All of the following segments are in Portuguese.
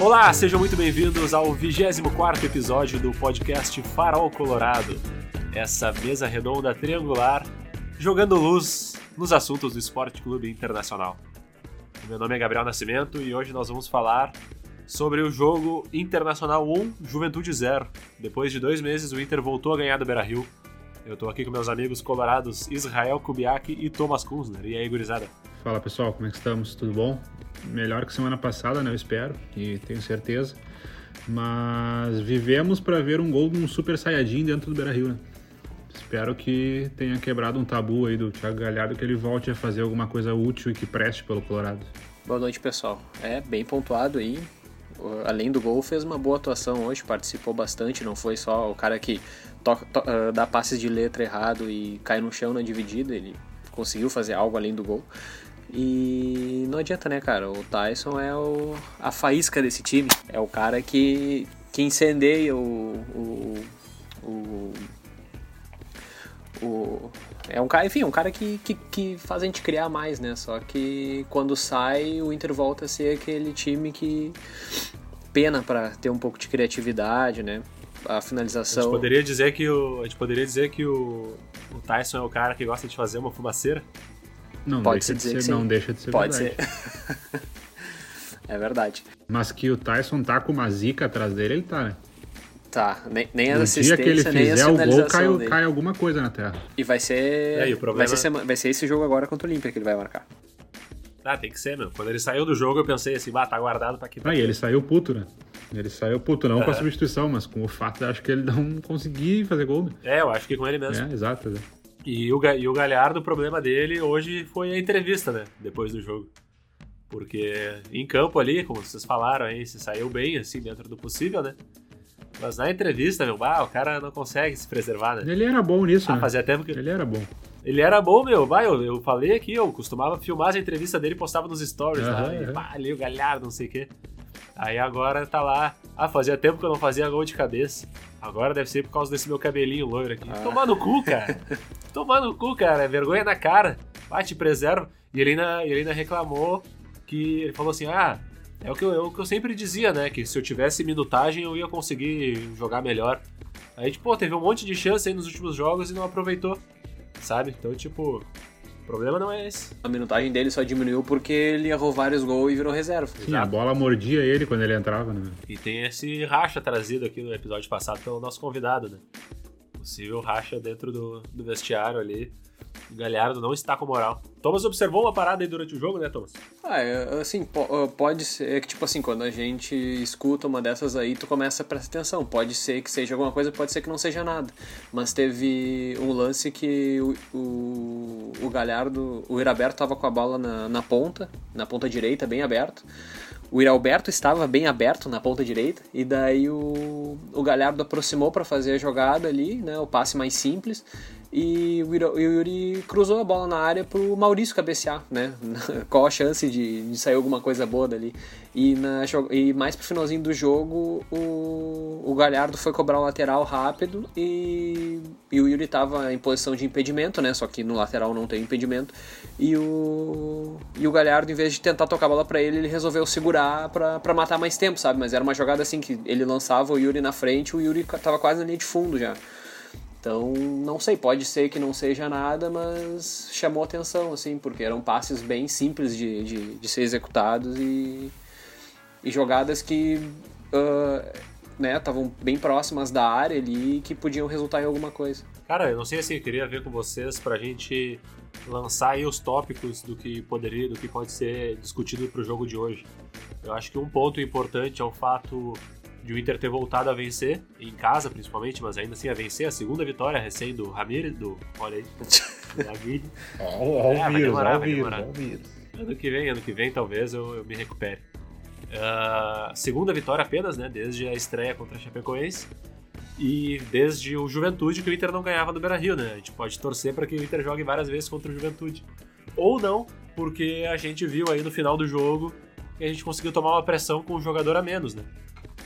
Olá, sejam muito bem-vindos ao 24 episódio do podcast Farol Colorado. Essa mesa redonda triangular jogando luz nos assuntos do Esporte Clube Internacional. Meu nome é Gabriel Nascimento e hoje nós vamos falar sobre o jogo Internacional 1, Juventude 0. Depois de dois meses, o Inter voltou a ganhar do Beira-Rio. Eu tô aqui com meus amigos colorados Israel Kubiak e Thomas Kunzner. E aí, gurizada? Fala pessoal, como é que estamos? Tudo bom? Melhor que semana passada, né? Eu espero e tenho certeza. Mas vivemos para ver um gol de um Super Saiyajin dentro do Beira Rio, né? Espero que tenha quebrado um tabu aí do Thiago Galhardo, que ele volte a fazer alguma coisa útil e que preste pelo Colorado. Boa noite, pessoal. É bem pontuado aí. Além do gol, fez uma boa atuação hoje, participou bastante. Não foi só o cara que to, to, uh, dá passes de letra errado e cai no chão na dividida. Ele conseguiu fazer algo além do gol. E não adianta, né, cara? O Tyson é o, a faísca desse time. É o cara que, que incendeia o, o, o, o é um cara, enfim, um cara que, que, que, faz a gente criar mais, né? Só que quando sai, o Inter volta a ser aquele time que pena para ter um pouco de criatividade, né? A finalização. A gente poderia dizer que o, a gente poderia dizer que o, o Tyson é o cara que gosta de fazer uma fumaceira? Não Pode deixa de ser, ser não deixa de ser Pode verdade. ser. é verdade. Mas que o Tyson tá com uma zica atrás dele, ele tá, né? Tá, nem, nem a no dia que ele fizer o gol, cai, cai, alguma coisa na terra. E vai ser, aí, problema... vai ser, vai ser esse jogo agora contra o Olímpia que ele vai marcar. Ah, tem que ser, meu. Quando ele saiu do jogo, eu pensei assim, bah, tá guardado pra que Ah, e ele saiu puto, né? Ele saiu puto, não com a substituição, mas com o fato de acho que ele não conseguir fazer gol. Né? É, eu acho que com ele mesmo. É, exato. exato. E o, e o Galhardo, o problema dele hoje foi a entrevista, né? Depois do jogo. Porque em campo ali, como vocês falaram aí, se saiu bem, assim, dentro do possível, né? Mas na entrevista, meu, bah, o cara não consegue se preservar, né? Ele era bom nisso, ah, né? Fazia tempo que... Ele era bom. Ele era bom, meu. Bah, eu, eu falei aqui, eu costumava filmar as entrevistas dele e postava nos stories uhum, lá. Uhum. E, pá, ali o Galhardo, não sei o quê. Aí agora tá lá. Ah, fazia tempo que eu não fazia gol de cabeça. Agora deve ser por causa desse meu cabelinho loiro aqui. Ah. Tomar no cu, cara. Tomar no cu, cara. É vergonha na cara. Bate, preserva. E ele ainda, ele ainda reclamou que. Ele falou assim: ah, é o, que eu, é o que eu sempre dizia, né? Que se eu tivesse minutagem eu ia conseguir jogar melhor. Aí, tipo, teve um monte de chance aí nos últimos jogos e não aproveitou. Sabe? Então, tipo, problema não é esse. A minutagem dele só diminuiu porque ele errou vários gols e virou reserva. Sim, Exato. a bola mordia ele quando ele entrava, né? E tem esse racha trazido aqui no episódio passado pelo nosso convidado, né? Possível racha dentro do, do vestiário ali. Galhardo não está com moral. Thomas observou uma parada aí durante o jogo, né, Thomas? Ah, é, assim, pode ser que, tipo assim, quando a gente escuta uma dessas aí, tu começa a prestar atenção. Pode ser que seja alguma coisa, pode ser que não seja nada. Mas teve um lance que o, o, o Galhardo, o Iraberto tava com a bola na, na ponta, na ponta direita, bem aberto. O Iralberto estava bem aberto na ponta direita, e daí o, o Galhardo aproximou para fazer a jogada ali, né, o passe mais simples, e o Yuri cruzou a bola na área pro Maurício cabecear, né? Qual a chance de, de sair alguma coisa boa dali? E, na, e mais pro finalzinho do jogo, o, o Galhardo foi cobrar o lateral rápido e, e o Yuri tava em posição de impedimento, né? Só que no lateral não tem impedimento. E o, e o Galhardo, em vez de tentar tocar a bola para ele, ele resolveu segurar para matar mais tempo, sabe? Mas era uma jogada assim que ele lançava o Yuri na frente, o Yuri tava quase na linha de fundo já. Então, não sei, pode ser que não seja nada, mas chamou atenção, assim, porque eram passes bem simples de, de, de ser executados e, e jogadas que uh, né, estavam bem próximas da área ali que podiam resultar em alguma coisa. Cara, eu não sei assim, eu queria ver com vocês pra gente lançar aí os tópicos do que poderia, do que pode ser discutido pro jogo de hoje. Eu acho que um ponto importante é o fato de o Inter ter voltado a vencer, em casa principalmente, mas ainda assim a vencer, a segunda vitória recém do Ramires, do. Olha aí, do Aguirre. Olha é, vai demorar, vai demorar. Ano que vem, ano que vem talvez eu, eu me recupere. Uh, segunda vitória apenas, né? Desde a estreia contra a Chapecoense. E desde o Juventude que o Inter não ganhava do Beira Rio, né? A gente pode torcer para que o Inter jogue várias vezes contra o Juventude. Ou não, porque a gente viu aí no final do jogo que a gente conseguiu tomar uma pressão com um jogador a menos, né?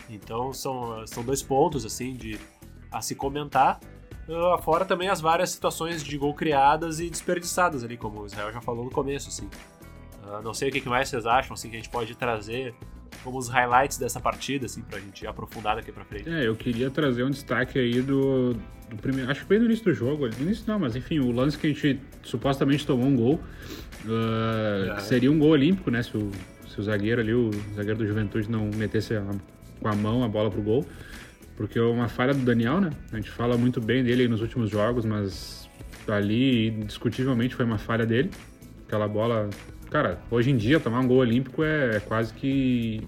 Então são, são dois pontos assim de a se comentar. Uh, fora também as várias situações de gol criadas e desperdiçadas ali, como o Israel já falou no começo, assim. Uh, não sei o que mais vocês acham, assim, que a gente pode trazer como os highlights dessa partida, assim, pra gente aprofundar daqui pra frente. É, eu queria trazer um destaque aí do, do primeiro. Acho que foi no início do jogo. No início não, mas enfim, o lance que a gente supostamente tomou um gol. Uh, é. Seria um gol olímpico, né? Se o, se o zagueiro ali, o zagueiro do Juventude, não metesse a, com a mão a bola pro gol. Porque é uma falha do Daniel, né? A gente fala muito bem dele nos últimos jogos, mas ali, indiscutivelmente, foi uma falha dele. Aquela bola. Cara, hoje em dia, tomar um gol olímpico é quase que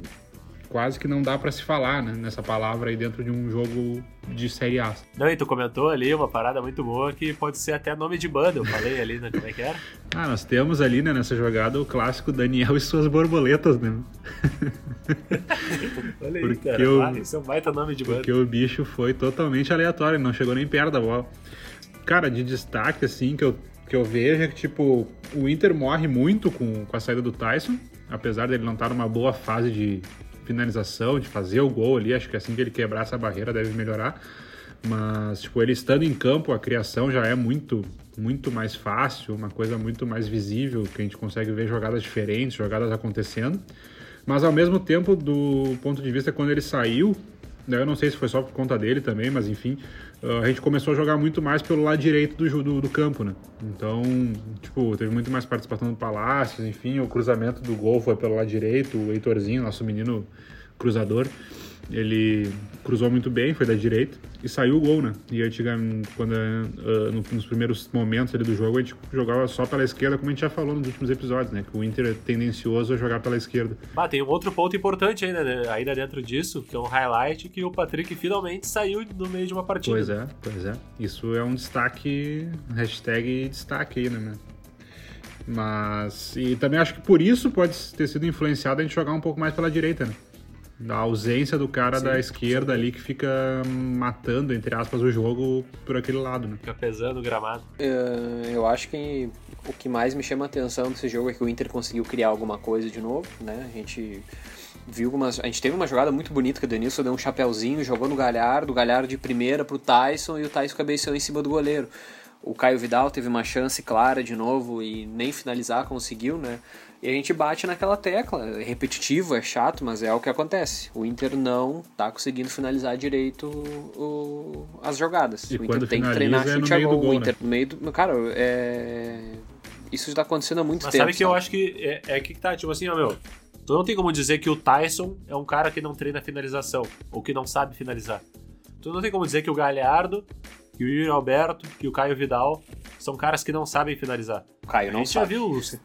quase que não dá para se falar, né, nessa palavra aí dentro de um jogo de Série A. Não, e tu comentou ali uma parada muito boa que pode ser até nome de banda, eu falei ali, né, como é que era? Ah, nós temos ali, né, nessa jogada o clássico Daniel e suas borboletas, né? Olha aí, cara, o, ah, isso é um baita nome de banda. Porque o bicho foi totalmente aleatório, não chegou nem perto da bola. Cara, de destaque, assim, que eu, que eu vejo é que, tipo, o Inter morre muito com, com a saída do Tyson, apesar dele não estar numa boa fase de, finalização, de fazer o gol ali. Acho que assim que ele quebrar essa barreira deve melhorar. Mas, tipo, ele estando em campo, a criação já é muito, muito mais fácil, uma coisa muito mais visível, que a gente consegue ver jogadas diferentes, jogadas acontecendo. Mas, ao mesmo tempo, do ponto de vista quando ele saiu, né, eu não sei se foi só por conta dele também, mas enfim, a gente começou a jogar muito mais pelo lado direito do, do, do, campo, né? Então, tipo, teve muito mais participação do Palácios, enfim, o cruzamento do gol foi pelo lado direito, o Heitorzinho, nosso menino cruzador, ele cruzou muito bem, foi da direita e saiu o gol, né? E antigamente, quando, uh, nos primeiros momentos ali do jogo, a gente jogava só pela esquerda, como a gente já falou nos últimos episódios, né? Que o Inter é tendencioso a jogar pela esquerda. Ah, tem um outro ponto importante ainda, né? ainda dentro disso, que é um highlight, que o Patrick finalmente saiu no meio de uma partida. Pois é, pois é. Isso é um destaque, hashtag destaque aí, né? Mas, e também acho que por isso pode ter sido influenciado a gente jogar um pouco mais pela direita, né? Da ausência do cara sim, da esquerda sim. ali que fica matando, entre aspas, o jogo por aquele lado, né? Fica pesando o gramado. Uh, eu acho que o que mais me chama a atenção desse jogo é que o Inter conseguiu criar alguma coisa de novo, né? A gente viu umas, a gente teve uma jogada muito bonita que o Denilson deu um chapéuzinho, jogou no Galhardo, o Galhardo de primeira pro Tyson e o Tyson cabeceou em cima do goleiro. O Caio Vidal teve uma chance clara de novo e nem finalizar conseguiu, né? E a gente bate naquela tecla. É repetitivo, é chato, mas é o que acontece. O Inter não tá conseguindo finalizar direito o, as jogadas. E o Inter tem que treinar é chute a gol. o Inter né? no meio do. Cara, é. Isso está acontecendo há muito mas tempo. Sabe que sabe? eu acho que é, é que tá, tipo assim, ó, meu. Tu não tem como dizer que o Tyson é um cara que não treina finalização, ou que não sabe finalizar. Tu não tem como dizer que o Galhardo, que o Yuri Alberto, que o Caio Vidal são caras que não sabem finalizar. O Caio não a gente sabe. já viu os,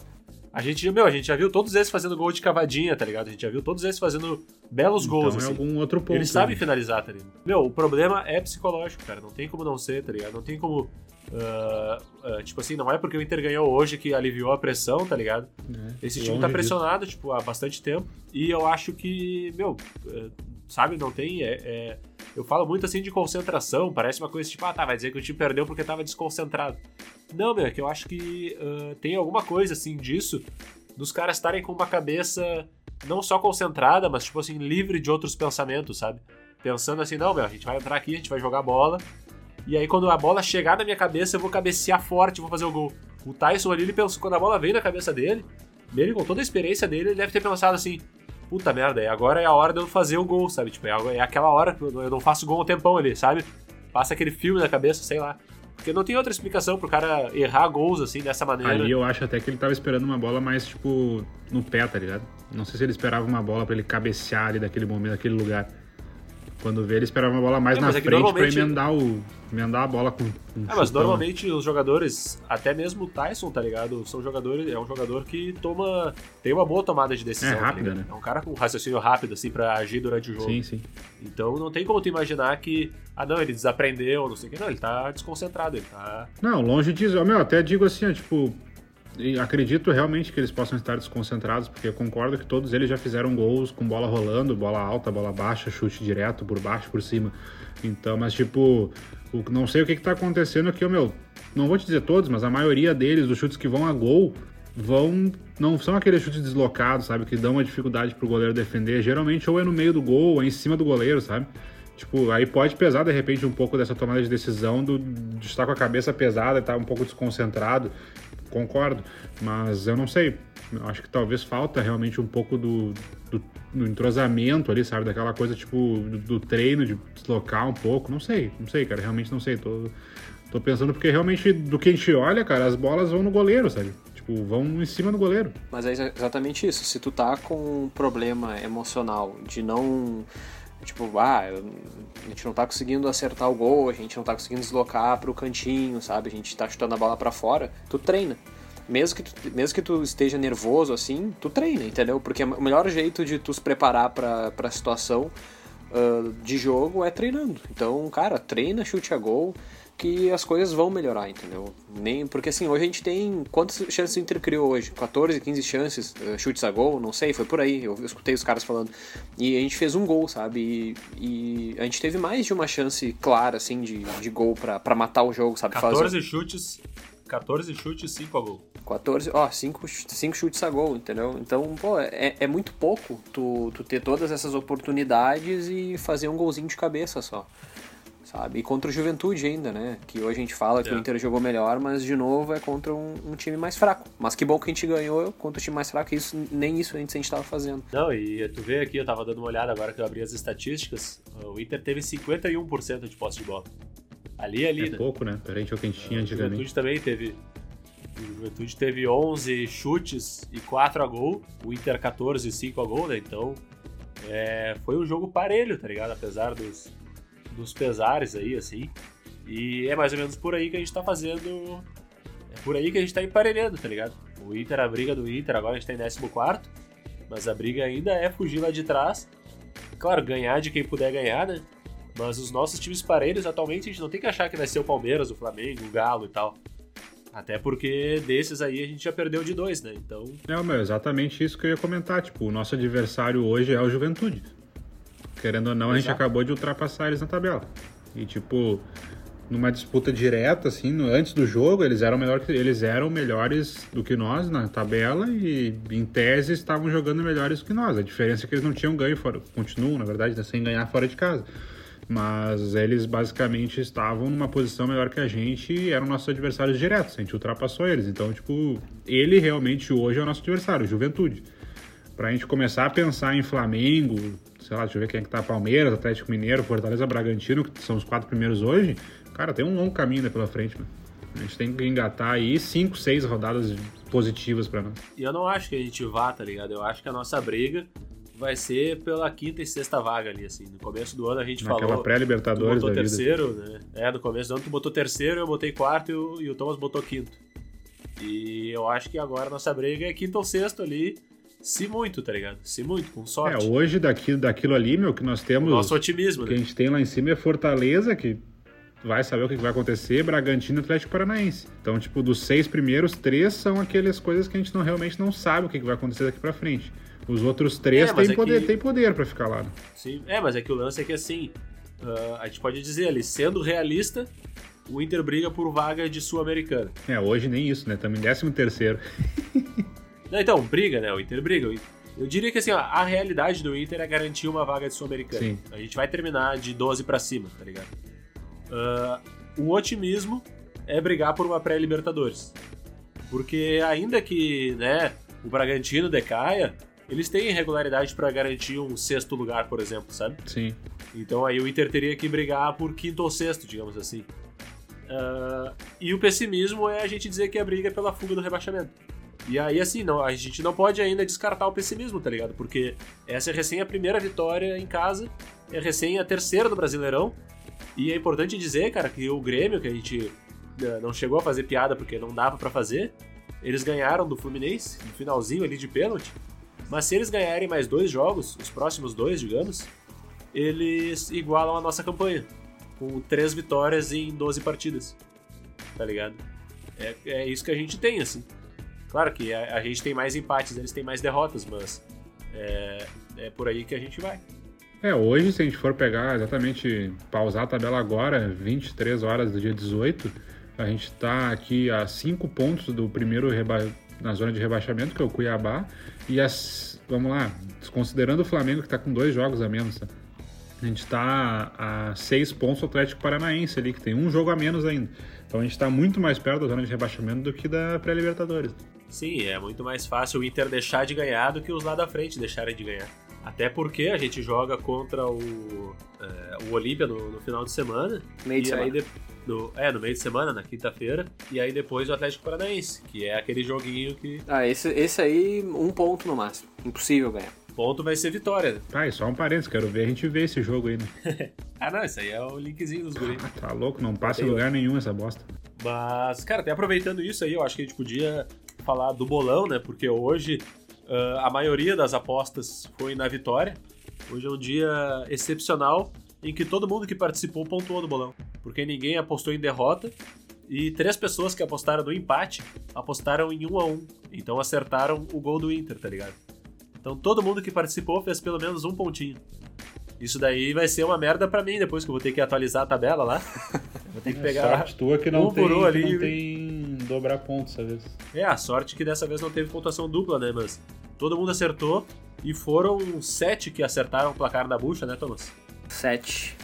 a gente, meu, a gente já viu todos esses fazendo gol de cavadinha, tá ligado? A gente já viu todos esses fazendo belos então gols, é assim. algum outro ponto. Eles sabem finalizar, tá ligado? Meu, o problema é psicológico, cara. Não tem como não ser, tá ligado? Não tem como. Uh, uh, tipo assim, não é porque o Inter ganhou hoje que aliviou a pressão, tá ligado? É, Esse time tá pressionado, disso. tipo, há bastante tempo. E eu acho que, meu, uh, sabe, não tem. É, é, eu falo muito assim de concentração, parece uma coisa tipo, ah, tá, vai dizer que o time perdeu porque tava desconcentrado. Não, meu, é que eu acho que tem alguma coisa assim disso dos caras estarem com uma cabeça não só concentrada, mas tipo assim, livre de outros pensamentos, sabe? Pensando assim, não, meu, a gente vai entrar aqui, a gente vai jogar bola. E aí quando a bola chegar na minha cabeça, eu vou cabecear forte vou fazer o gol. O Tyson ali, ele pensou, quando a bola veio na cabeça dele, ele com toda a experiência dele, ele deve ter pensado assim, puta merda, agora é a hora de eu fazer o gol, sabe? Tipo, é, é aquela hora que eu não faço gol um tempão ali, sabe? Passa aquele filme na cabeça, sei lá. Porque não tem outra explicação pro cara errar gols assim dessa maneira. Ali eu acho até que ele tava esperando uma bola mais, tipo, no pé, tá ligado? Não sei se ele esperava uma bola para ele cabecear ali daquele momento, daquele lugar. Quando vê, ele esperava uma bola mais é, na frente normalmente... pra emendar, o, emendar a bola com. Um é, mas normalmente os jogadores, até mesmo o Tyson, tá ligado? São jogadores, é um jogador que toma. tem uma boa tomada de decisão. É tá rápida, tá né? É um cara com raciocínio rápido, assim, pra agir durante o jogo. Sim, sim. Então não tem como tu imaginar que. Ah, não, ele desaprendeu, não sei o que. Não, ele tá desconcentrado, ele tá. Não, longe disso. Meu, até digo assim, ó, tipo, e acredito realmente que eles possam estar desconcentrados, porque eu concordo que todos eles já fizeram gols com bola rolando, bola alta, bola baixa, chute direto, por baixo, por cima. Então, mas tipo, não sei o que, está acontecendo aqui, meu. Não vou te dizer todos, mas a maioria deles, os chutes que vão a gol, vão. Não são aqueles chutes deslocados, sabe? Que dão uma dificuldade pro goleiro defender. Geralmente ou é no meio do gol, ou é em cima do goleiro, sabe? Tipo, aí pode pesar de repente um pouco dessa tomada de decisão do, de estar com a cabeça pesada, estar um pouco desconcentrado concordo, mas eu não sei. Acho que talvez falta realmente um pouco do, do, do entrosamento ali, sabe? Daquela coisa tipo do, do, treino, de deslocar um pouco. Não sei, não sei, cara. Realmente não sei. Tô, tô pensando porque realmente do que a gente olha, cara, as bolas vão no goleiro, sabe? Tipo, vão em cima do goleiro. Mas é exatamente isso. Se tu tá com um problema emocional de não. Tipo, ah, a gente não tá conseguindo acertar o gol, a gente não tá conseguindo deslocar pro cantinho, sabe? A gente tá chutando a bola para fora, tu treina. Mesmo que, tu, mesmo que tu esteja nervoso assim, tu treina, entendeu? Porque o melhor jeito de tu se preparar pra, pra situação uh, de jogo é treinando. Então, cara, treina, chute a gol que as coisas vão melhorar, entendeu? Nem, porque assim, hoje a gente tem. Quantas chances o Inter criou hoje? 14, 15 chances, uh, chutes a gol, não sei, foi por aí. Eu, escutei os caras falando. E a gente fez um gol, sabe? E, e, a gente teve mais de uma chance clara, assim, de, de gol para matar o jogo, sabe? 14 Fazer... chutes. 14 chutes, 5 a gol. 14, ó, 5 chutes a gol, entendeu? Então, pô, é, é muito pouco tu, tu ter todas essas oportunidades e fazer um golzinho de cabeça só sabe? E contra o Juventude ainda, né? Que hoje a gente fala que é. o Inter jogou melhor, mas de novo é contra um, um, time mais fraco. Mas que bom que a gente ganhou contra o time mais fraco, isso, nem isso a gente estava fazendo. Não, e tu vê aqui, eu tava dando uma olhada agora que eu abri as estatísticas, o Inter teve 51% de posse de bola. Ali, ali, é né? pouco, né? Perante ao que a gente tinha antigamente. O Juventude também teve o Juventude teve 11 chutes e 4 a gol, o Inter 14 e 5 a gol, né? Então, é, foi um jogo parelho, tá ligado? Apesar dos, dos pesares aí, assim. E é mais ou menos por aí que a gente tá fazendo. É por aí que a gente tá emparelhando, tá ligado? O Inter, a briga do Inter, agora a gente tá em 14, mas a briga ainda é fugir lá de trás. Claro, ganhar de quem puder ganhar, né? Mas os nossos times parelhos, atualmente, a gente não tem que achar que vai ser o Palmeiras, o Flamengo, o Galo e tal. Até porque desses aí a gente já perdeu de dois, né? Então. É, meu, exatamente isso que eu ia comentar. Tipo, o nosso adversário hoje é o Juventude. Querendo ou não, Exato. a gente acabou de ultrapassar eles na tabela. E tipo, numa disputa direta, assim, no, antes do jogo, eles eram, melhor que, eles eram melhores do que nós na tabela e, em tese, estavam jogando melhores do que nós. A diferença é que eles não tinham ganho fora, continuam, na verdade, né, sem ganhar fora de casa. Mas eles basicamente estavam numa posição melhor que a gente e eram nossos adversários diretos. A gente ultrapassou eles. Então, tipo, ele realmente hoje é o nosso adversário, Juventude. Pra gente começar a pensar em Flamengo, sei lá, deixa eu ver quem é que tá, Palmeiras, Atlético Mineiro, Fortaleza, Bragantino, que são os quatro primeiros hoje, cara, tem um longo caminho ainda pela frente, mano. A gente tem que engatar aí cinco, seis rodadas positivas para nós. E eu não acho que a gente vá, tá ligado? Eu acho que a nossa briga vai ser pela quinta e sexta vaga ali, assim. No começo do ano a gente Naquela falou. pré-Libertadores. botou terceiro, vida. né? É, no começo do ano tu botou terceiro, eu botei quarto e o, e o Thomas botou quinto. E eu acho que agora a nossa briga é quinto ou sexto ali se muito, tá ligado? Se muito, com sorte. É, hoje daquilo, daquilo ali, meu, que nós temos. O nosso otimismo, que né? a gente tem lá em cima é Fortaleza, que vai saber o que vai acontecer, Bragantino e Atlético Paranaense. Então, tipo, dos seis primeiros, três são aquelas coisas que a gente não, realmente não sabe o que vai acontecer daqui pra frente. Os outros três é, têm, é poder, que... têm poder pra ficar lá. Né? Sim, é, mas é que o lance é que assim, uh, a gente pode dizer ali, sendo realista, o Inter briga por vaga de Sul-Americana. É, hoje nem isso, né? Estamos em 13 terceiro. Não, então, briga, né? O Inter briga. Eu diria que assim, ó, a realidade do Inter é garantir uma vaga de Sul-Americana. A gente vai terminar de 12 para cima, tá ligado? Uh, o otimismo é brigar por uma pré-Libertadores. Porque ainda que né, o Bragantino decaia, eles têm irregularidade para garantir um sexto lugar, por exemplo, sabe? Sim. Então aí o Inter teria que brigar por quinto ou sexto, digamos assim. Uh, e o pessimismo é a gente dizer que a briga é pela fuga do rebaixamento. E aí, assim, não, a gente não pode ainda descartar o pessimismo, tá ligado? Porque essa é recém a primeira vitória em casa, é recém a terceira do Brasileirão. E é importante dizer, cara, que o Grêmio, que a gente eh, não chegou a fazer piada porque não dava para fazer, eles ganharam do Fluminense, no finalzinho ali de pênalti. Mas se eles ganharem mais dois jogos, os próximos dois, digamos, eles igualam a nossa campanha, com três vitórias em 12 partidas. Tá ligado? É, é isso que a gente tem, assim. Claro que a, a, gente tem mais empates, eles têm mais derrotas, mas é, é por aí que a gente vai. É, hoje, se a gente for pegar exatamente, pausar a tabela agora, 23 horas do dia 18, a gente está aqui a 5 pontos do primeiro na zona de rebaixamento, que é o Cuiabá, e as, vamos lá, considerando o Flamengo que está com dois jogos a menos, tá? A gente está a seis pontos do Atlético Paranaense ali, que tem um jogo a menos ainda. Então a gente está muito mais perto da zona de rebaixamento do que da pré-Libertadores. Sim, é muito mais fácil o Inter deixar de ganhar do que os lá da frente deixarem de ganhar. Até porque a gente joga contra o, é, o Olímpia no, no, final de semana. Meio de semana. De, no, é, no meio de semana, na quinta-feira. E aí depois o Atlético Paranaense, que é aquele joguinho que. Ah, esse, esse aí, um ponto no máximo. Impossível ganhar. Ponto vai ser vitória. Ah, e só um parênteses, quero ver a gente ver esse jogo aí. Né? ah, não, isso aí é o linkzinho dos guris. Tá louco, não passa em lugar nenhum essa bosta. Mas, cara, até aproveitando isso aí, eu acho que a gente podia falar do bolão, né? Porque hoje uh, a maioria das apostas foi na vitória. Hoje é um dia excepcional em que todo mundo que participou pontuou no bolão. Porque ninguém apostou em derrota e três pessoas que apostaram no empate apostaram em 1 um a 1 um. Então acertaram o gol do Inter, tá ligado? Então todo mundo que participou fez pelo menos um pontinho. Isso daí vai ser uma merda para mim depois que eu vou ter que atualizar a tabela lá. Vou ter que é pegar. Sorte tua que não, um tem, que ali. não tem dobrar pontos dessa vez. É, a sorte que dessa vez não teve pontuação dupla, né? Mas todo mundo acertou e foram sete que acertaram o placar da bucha, né, Thomas? Sete.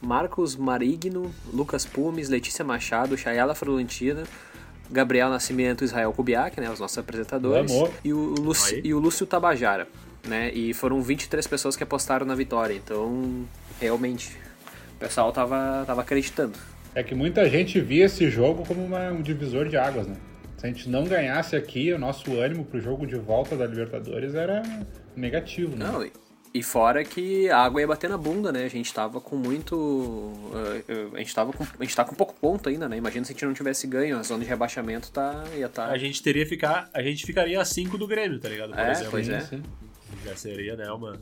Marcos Marigno, Lucas Pumes, Letícia Machado, Chayala Frulantina, Gabriel Nascimento Israel Kubiak, né, os nossos apresentadores, e o, Luci, e o Lúcio Tabajara, né, e foram 23 pessoas que apostaram na vitória, então realmente o pessoal tava, tava acreditando. É que muita gente via esse jogo como uma, um divisor de águas, né? Se a gente não ganhasse aqui, o nosso ânimo pro jogo de volta da Libertadores era negativo, né? Não, e fora que a água ia bater na bunda, né? A gente tava com muito. Uh, a gente tava com. A gente tá com pouco ponto ainda, né? Imagina se a gente não tivesse ganho, a zona de rebaixamento tá, ia tá. A gente teria ficar. A gente ficaria a 5 do Grêmio, tá ligado? Por é, exemplo. pois é. Sim. Já seria, né, uma.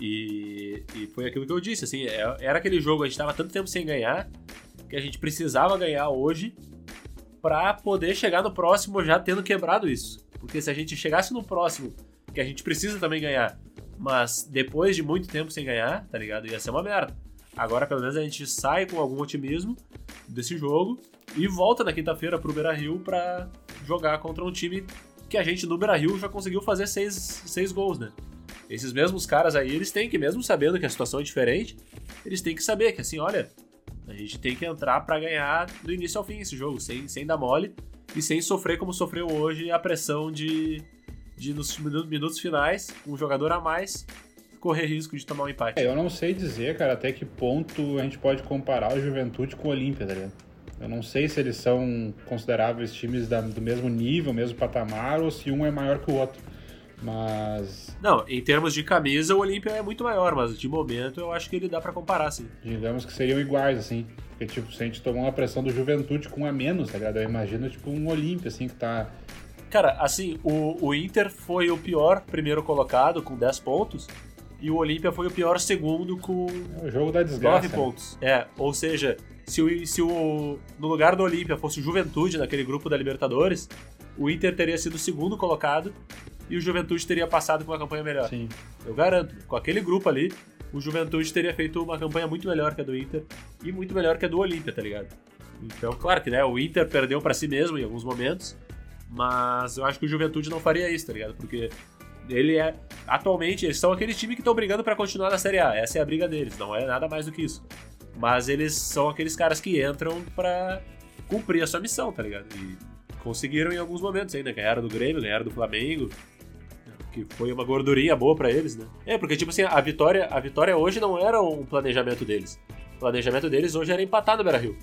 E, e foi aquilo que eu disse, assim, é, era aquele jogo, a gente tava tanto tempo sem ganhar que a gente precisava ganhar hoje para poder chegar no próximo já tendo quebrado isso. Porque se a gente chegasse no próximo, que a gente precisa também ganhar, mas depois de muito tempo sem ganhar, tá ligado? Ia ser uma merda. Agora, pelo menos, a gente sai com algum otimismo desse jogo e volta na quinta-feira pro Beira Rio pra jogar contra um time que a gente no Beira Rio já conseguiu fazer seis, seis gols, né? Esses mesmos caras aí, eles têm que, mesmo sabendo que a situação é diferente, eles têm que saber que, assim, olha, a gente tem que entrar para ganhar do início ao fim esse jogo, sem, sem dar mole e sem sofrer como sofreu hoje a pressão de, de nos minutos finais, um jogador a mais, correr risco de tomar um empate. É, eu não sei dizer, cara, até que ponto a gente pode comparar o Juventude com o Olímpia, tá ligado? Eu não sei se eles são consideráveis times da, do mesmo nível, mesmo patamar, ou se um é maior que o outro. Mas. Não, em termos de camisa, o Olímpia é muito maior, mas de momento eu acho que ele dá para comparar, sim. Digamos que seriam iguais, assim. Porque, tipo, se a gente tomar uma pressão do Juventude com a menos, tá ligado? Eu imagino, tipo, um Olímpia, assim, que tá. Cara, assim, o, o Inter foi o pior primeiro colocado, com 10 pontos. E o Olímpia foi o pior segundo com é o jogo da desgraça, 9 né? pontos. É, ou seja, se o, se o no lugar do Olímpia fosse o Juventude naquele grupo da Libertadores, o Inter teria sido o segundo colocado e o Juventude teria passado com uma campanha melhor. Sim. Eu garanto, com aquele grupo ali, o Juventude teria feito uma campanha muito melhor que a do Inter e muito melhor que a do Olímpia, tá ligado? Então, claro que né, o Inter perdeu para si mesmo em alguns momentos, mas eu acho que o Juventude não faria isso, tá ligado? Porque ele é. Atualmente, eles são aqueles times que estão brigando para continuar na Série A. Essa é a briga deles, não é nada mais do que isso. Mas eles são aqueles caras que entram para cumprir a sua missão, tá ligado? E conseguiram em alguns momentos ainda. Ganharam do Grêmio, ganharam do Flamengo que foi uma gordurinha boa para eles, né? É, porque tipo assim, a vitória, a vitória hoje não era um planejamento deles. O planejamento deles hoje era empatar no Beira-Rio.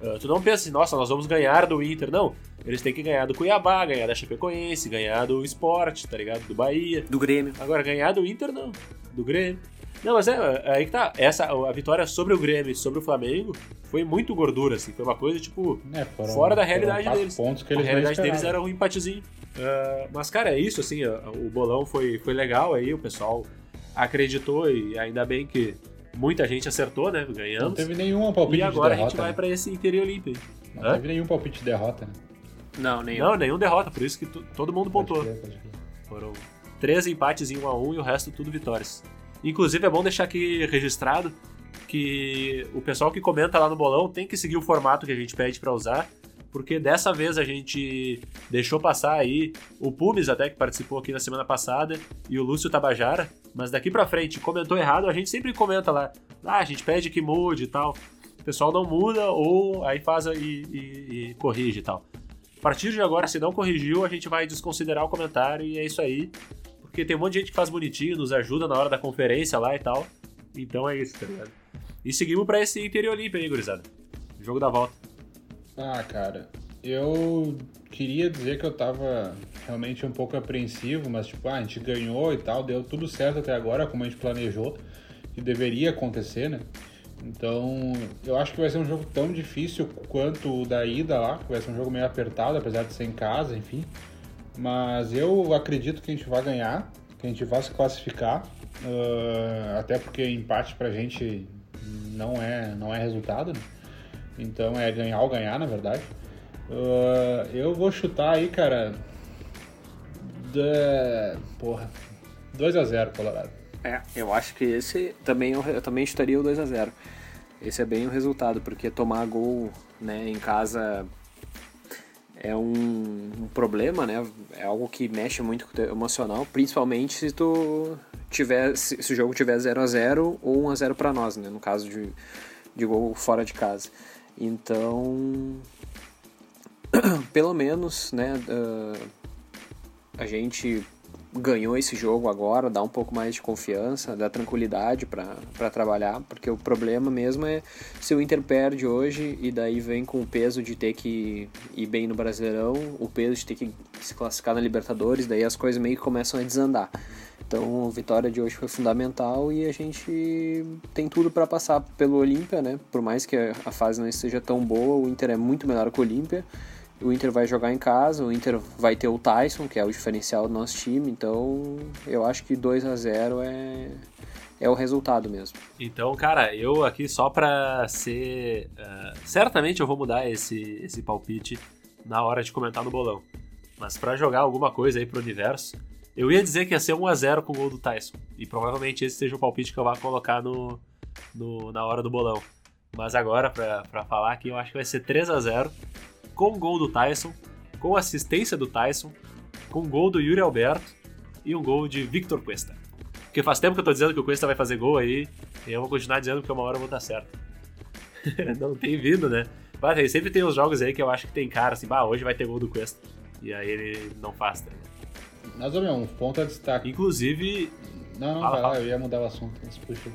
Uh, tu não pensa assim, nossa, nós vamos ganhar do Inter, não. Eles têm que ganhar do Cuiabá, ganhar da Chapecoense, ganhar do Sport, tá ligado? Do Bahia. Do Grêmio. Agora, ganhar do Inter, não. Do Grêmio. Não, mas é, é aí que tá. Essa, a vitória sobre o Grêmio e sobre o Flamengo foi muito gordura, assim. Foi uma coisa, tipo, é, foram, fora da realidade deles. Pontos que eles a realidade deles era um empatezinho. Uh, mas, cara, é isso, assim, o bolão foi, foi legal aí, o pessoal acreditou e ainda bem que muita gente acertou, né? Ganhamos. Não teve nenhum palpite de derrota. E agora a gente vai né? pra esse Inter Olímpia. Não Hã? teve nenhum palpite de derrota, né? Não, nenhum. Não, nenhum derrota, por isso que todo mundo pontuou. Foram três empates em um a um e o resto tudo vitórias. Inclusive é bom deixar aqui registrado que o pessoal que comenta lá no bolão tem que seguir o formato que a gente pede para usar porque dessa vez a gente deixou passar aí o Pumes até que participou aqui na semana passada e o Lúcio Tabajara, mas daqui para frente comentou errado, a gente sempre comenta lá. Ah, a gente pede que mude e tal. O pessoal não muda ou aí faz e, e, e corrige e tal. A partir de agora, se não corrigiu, a gente vai desconsiderar o comentário e é isso aí. Porque tem um monte de gente que faz bonitinho, nos ajuda na hora da conferência lá e tal. Então é isso, tá ligado? E seguimos pra esse Inter Olímpia aí, gurizada. Jogo da volta. Ah, cara, eu queria dizer que eu tava realmente um pouco apreensivo, mas tipo, ah, a gente ganhou e tal, deu tudo certo até agora, como a gente planejou, que deveria acontecer, né? Então, eu acho que vai ser um jogo tão difícil quanto o da ida lá, que vai ser um jogo meio apertado, apesar de ser em casa, enfim. Mas eu acredito que a gente vai ganhar, que a gente vai se classificar, uh, até porque empate pra gente não é, não é resultado, né? Então é ganhar ou ganhar, na verdade. Uh, eu vou chutar aí, cara. Da... Porra. 2x0 Colorado. É, eu acho que esse também eu, eu também chutaria o 2 a 0 Esse é bem o resultado, porque tomar gol né, em casa é um, um, problema, né? É algo que mexe muito com o teu emocional, principalmente se tu tiver se, se o jogo tiver 0 a 0 ou 1 a 0 para nós, né? No caso de, de gol fora de casa. Então, pelo menos, né? Uh, a gente ganhou esse jogo agora, dá um pouco mais de confiança, dá tranquilidade para trabalhar, porque o problema mesmo é se o Inter perde hoje e daí vem com o peso de ter que ir bem no Brasileirão, o peso de ter que se classificar na Libertadores, daí as coisas meio que começam a desandar. Então a vitória de hoje foi fundamental e a gente tem tudo para passar pelo Olímpia, né? Por mais que a fase não esteja tão boa, o Inter é muito melhor que o Olímpia o Inter vai jogar em casa, o Inter vai ter o Tyson, que é o diferencial do nosso time, então eu acho que 2 a 0 é, é o resultado mesmo. Então, cara, eu aqui só pra ser. Uh, certamente eu vou mudar esse, esse palpite na hora de comentar no bolão. Mas para jogar alguma coisa aí pro universo, eu ia dizer que ia ser 1 a 0 com o gol do Tyson. E provavelmente esse seja o palpite que eu vou colocar no, no na hora do bolão. Mas agora, para falar aqui, eu acho que vai ser 3 a 0 com gol do Tyson, com assistência do Tyson, com gol do Yuri Alberto e um gol de Victor Cuesta. Porque faz tempo que eu tô dizendo que o Cuesta vai fazer gol aí, e eu vou continuar dizendo que uma hora eu vou estar certo. não tem vindo, né? Mas sempre tem uns jogos aí que eu acho que tem cara assim, bah, hoje vai ter gol do Cuesta. E aí ele não faz, tá? Mas, meu, um ponto a destaque. Inclusive. Não, não, fala, vai lá, eu ia mudar o assunto, mas puxa.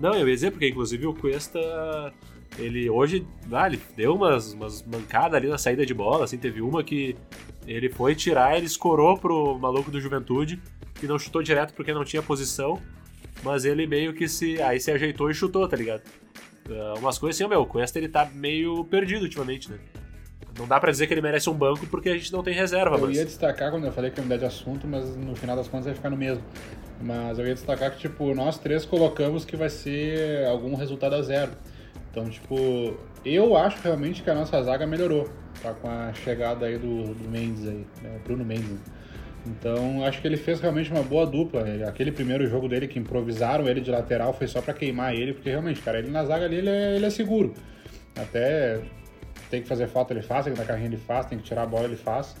Não, eu ia dizer, porque inclusive o Cuesta ele hoje, ah, ele deu umas, umas mancadas ali na saída de bola, assim, teve uma que ele foi tirar, ele escorou pro maluco do Juventude, que não chutou direto porque não tinha posição, mas ele meio que se, aí se ajeitou e chutou, tá ligado? Uh, umas coisas assim, meu, o Cuesta ele tá meio perdido ultimamente, né? Não dá pra dizer que ele merece um banco porque a gente não tem reserva, Eu mas... ia destacar quando eu falei que ia mudar de assunto, mas no final das contas vai ficar no mesmo. Mas eu ia destacar que, tipo, nós três colocamos que vai ser algum resultado a zero. Então, tipo, eu acho realmente que a nossa zaga melhorou, tá? Com a chegada aí do, do Mendes aí, né? Bruno Mendes. Então, acho que ele fez realmente uma boa dupla. Aquele primeiro jogo dele que improvisaram ele de lateral foi só para queimar ele, porque realmente, cara, ele na zaga ali ele é, ele é seguro. Até tem que fazer falta ele faz, tem que dar carrinho ele faz, tem que tirar a bola ele faz.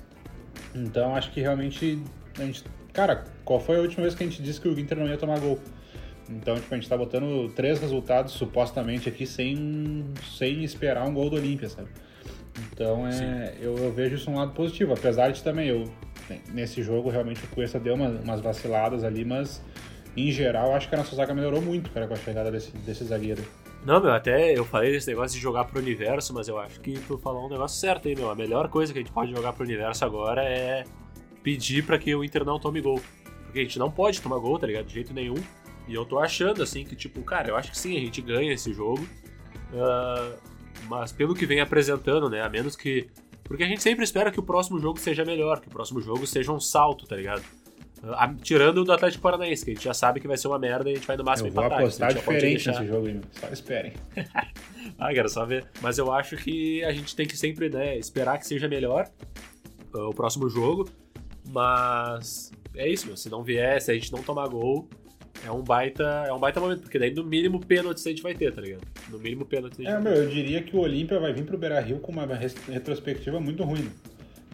Então, acho que realmente a gente, cara, qual foi a última vez que a gente disse que o Inter não ia tomar gol? Então, tipo, a gente tá botando três resultados supostamente aqui sem, sem esperar um gol do Olímpia, sabe? Então, é, eu, eu, vejo isso um lado positivo. Apesar de também, eu nesse jogo realmente o Cuesta deu uma, umas vaciladas ali, mas em geral acho que a nossa zaga melhorou muito, cara, com a chegada desse, desse zagueiro. Não, meu, até eu falei desse negócio de jogar pro universo, mas eu acho que tu falou um negócio certo aí, meu. A melhor coisa que a gente pode jogar pro universo agora é pedir para que o Inter não tome gol. Porque a gente não pode tomar gol, tá ligado? De jeito nenhum. E eu tô achando, assim, que, tipo, cara, eu acho que sim, a gente ganha esse jogo. Uh, mas pelo que vem apresentando, né? A menos que. Porque a gente sempre espera que o próximo jogo seja melhor, que o próximo jogo seja um salto, tá ligado? Uh, tirando o do Atlético Paranaense, que a gente já sabe que vai ser uma merda e a gente vai no máximo eu vou empatar. apostar diferente deixar... nesse jogo, hein? Só esperem. ah, quero só ver. Mas eu acho que a gente tem que sempre né, esperar que seja melhor uh, o próximo jogo. Mas é isso, meu. Se não vier, se a gente não tomar gol, é um baita, é um baita momento, porque daí no mínimo pênalti a gente vai ter, tá ligado? No mínimo pênalti a gente É, meu, eu diria que o Olímpia vai vir pro Beira-Rio com uma retrospectiva muito ruim.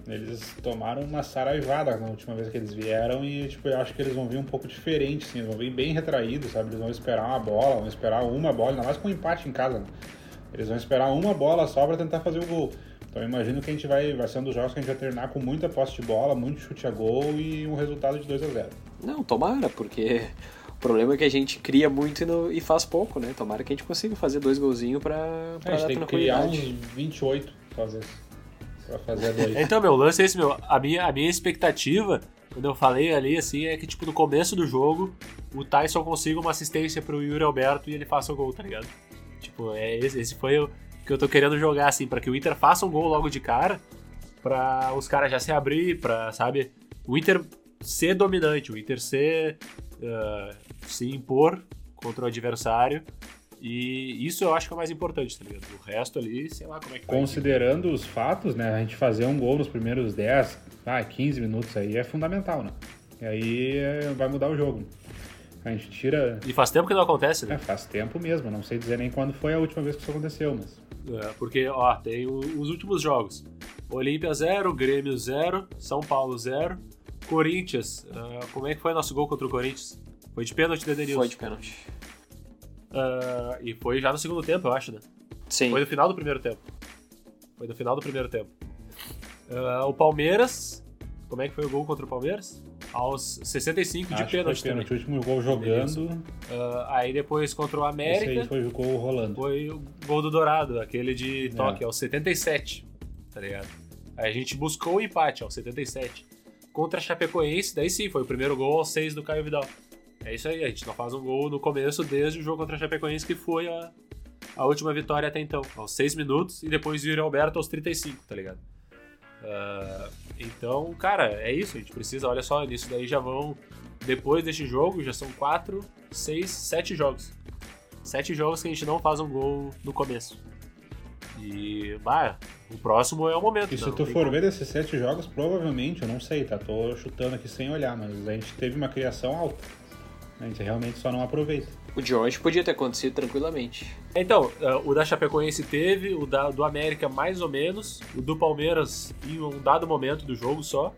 Eles tomaram uma saraivada na última vez que eles vieram e, tipo, eu acho que eles vão vir um pouco diferente, assim, eles vão vir bem retraídos, sabe? Eles vão esperar uma bola, vão esperar uma bola, ainda mais com um empate em casa, né? Eles vão esperar uma bola só para tentar fazer o gol. Então eu imagino que a gente vai, vai ser um dos jogos que a gente vai terminar com muita posse de bola, muito chute a gol e um resultado de 2 a 0 Não, tomara, porque o problema é que a gente cria muito e, não, e faz pouco, né? Tomara que a gente consiga fazer dois golzinhos pra, pra é, a gente dar tem que criar uns 28 fazer, pra fazer dois. então, meu, o lance é esse, meu. A minha, a minha expectativa, quando eu falei ali, assim, é que, tipo, no começo do jogo, o Tyson consiga uma assistência pro Yuri Alberto e ele faça o gol, tá ligado? Tipo, é, esse, esse foi o que eu tô querendo jogar, assim, para que o Inter faça um gol logo de cara, para os caras já se abrir, pra, sabe, o Inter ser dominante, o Inter ser. Uh, se impor contra o adversário. E isso eu acho que é o mais importante, tá ligado? O resto ali, sei lá como é que Considerando os fatos, né? A gente fazer um gol nos primeiros 10, ah, 15 minutos aí é fundamental, né? E aí é, vai mudar o jogo. A gente tira. E faz tempo que não acontece, né? É, faz tempo mesmo. Não sei dizer nem quando foi a última vez que isso aconteceu, mas. É, porque, ó, tem os últimos jogos: Olímpia 0, Grêmio 0, São Paulo 0, Corinthians. Uh, como é que foi nosso gol contra o Corinthians? Foi de pênalti, né, Denilson? Foi de pênalti. Uh, e foi já no segundo tempo, eu acho, né? Sim. Foi no final do primeiro tempo. Foi no final do primeiro tempo. Uh, o Palmeiras. Como é que foi o gol contra o Palmeiras? Aos 65 de Acho pênalti. Foi pênalti, o último gol jogando. Uh, aí depois contra o América. Esse aí foi o gol rolando. Foi o gol do Dourado, aquele de toque, é. aos 77. Tá ligado? Aí a gente buscou o empate aos 77. Contra a Chapecoense, daí sim, foi o primeiro gol aos 6 do Caio Vidal. É isso aí, a gente não faz um gol no começo desde o jogo contra a Chapecoense, que foi a, a última vitória até então, aos 6 minutos, e depois o Alberto aos 35, tá ligado? Uh, então, cara, é isso, a gente precisa, olha só, nisso daí já vão, depois deste jogo, já são 4, 6, 7 jogos. 7 jogos que a gente não faz um gol no começo. E, bah, o próximo é o momento. E se tu for como. ver desses sete jogos, provavelmente, eu não sei, tá? Tô chutando aqui sem olhar, mas a gente teve uma criação alta. A gente realmente só não aproveita. O de hoje podia ter acontecido tranquilamente. Então, eh, o da Chapecoense teve, o da, do América mais ou menos, o do Palmeiras em um dado momento do jogo só.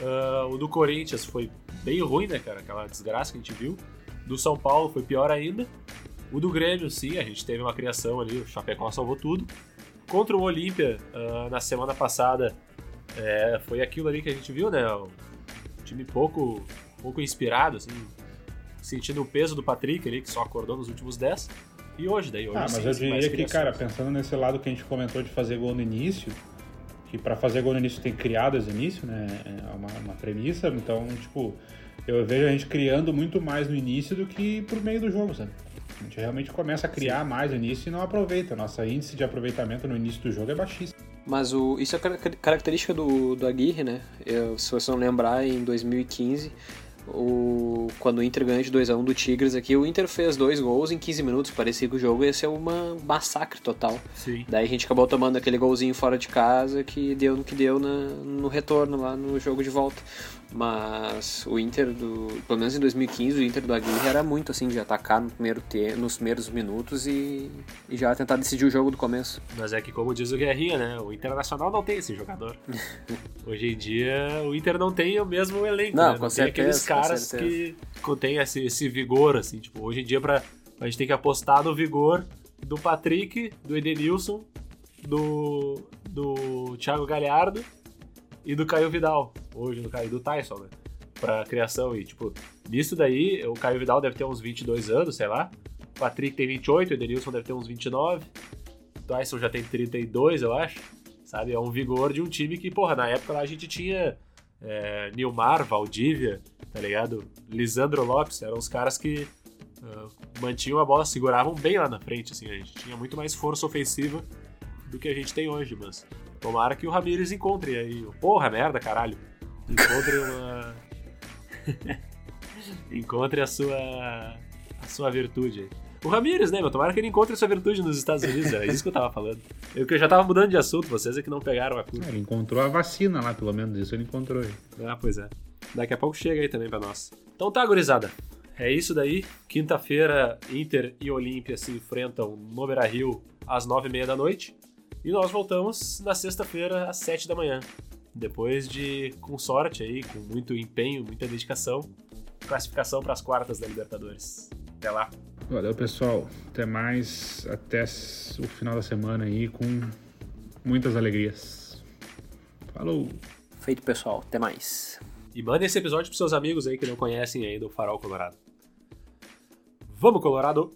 Uh, o do Corinthians foi bem ruim, né, cara? Aquela desgraça que a gente viu. Do São Paulo foi pior ainda. O do Grêmio, sim, a gente teve uma criação ali, o Chapecó salvou tudo. Contra o Olímpia, uh, na semana passada, é, foi aquilo ali que a gente viu, né? Um time pouco, pouco inspirado, assim, sentindo o peso do Patrick ali, que só acordou nos últimos 10. E hoje, daí hoje Ah, mas eu diria que, cara, pensando nesse lado que a gente comentou de fazer gol no início, que para fazer gol no início tem que criar desde o início, né? É uma, uma premissa, então, tipo, eu vejo a gente criando muito mais no início do que por meio do jogo, sabe? A gente realmente começa a criar Sim. mais no início e não aproveita. Nossa índice de aproveitamento no início do jogo é baixíssimo. Mas o, isso é característica do, do Aguirre, né? Eu, se você não lembrar, em 2015 o, quando o Inter ganha de 2x1 do Tigres aqui, o Inter fez dois gols em 15 minutos. Parecia que o jogo ia ser uma massacre total. Sim. Daí a gente acabou tomando aquele golzinho fora de casa que deu no que deu na, no retorno lá no jogo de volta. Mas o Inter, do, pelo menos em 2015, o Inter do Aguirre era muito assim, de atacar no primeiro te, nos primeiros minutos e, e já tentar decidir o jogo do começo. Mas é que, como diz o Guerrinha, né? O Internacional não tem esse jogador. Hoje em dia, o Inter não tem o mesmo elenco. Não, né? não certeza, tem aqueles caras que têm esse, esse vigor, assim. Tipo, hoje em dia, pra, a gente tem que apostar no vigor do Patrick, do Edenilson, do, do Thiago Galhardo e do Caio Vidal, hoje no Caio do Tyson, né? Pra criação. E, tipo, nisso daí, o Caio Vidal deve ter uns 22 anos, sei lá. O Patrick tem 28, o Edenilson deve ter uns 29. O Tyson já tem 32, eu acho. Sabe? É um vigor de um time que, porra, na época lá a gente tinha é, Nilmar, Valdívia, tá ligado? Lisandro Lopes, eram os caras que uh, mantinham a bola, seguravam bem lá na frente, assim. A gente tinha muito mais força ofensiva do que a gente tem hoje, mas Tomara que o Ramires encontre aí. Porra, merda, caralho. Encontre uma. encontre a sua. a sua virtude aí. O Ramires, né, meu? Tomara que ele encontre a sua virtude nos Estados Unidos. É isso que eu tava falando. Eu que já tava mudando de assunto, vocês é que não pegaram a curva. Ele encontrou a vacina lá, pelo menos. Isso ele encontrou aí. Ah, pois é. Daqui a pouco chega aí também pra nós. Então tá, gurizada. É isso daí. Quinta-feira, Inter e Olímpia se enfrentam no Beira Rio às nove e meia da noite. E nós voltamos na sexta-feira, às 7 da manhã. depois de, com sorte aí, com muito empenho, muita dedicação, classificação para as quartas da Libertadores. Até lá. Valeu, pessoal. Até mais. Até o final da semana aí com muitas alegrias. Falou! Feito, pessoal. Até mais. E manda esse episódio pros seus amigos aí que não conhecem ainda o Farol Colorado. Vamos, Colorado!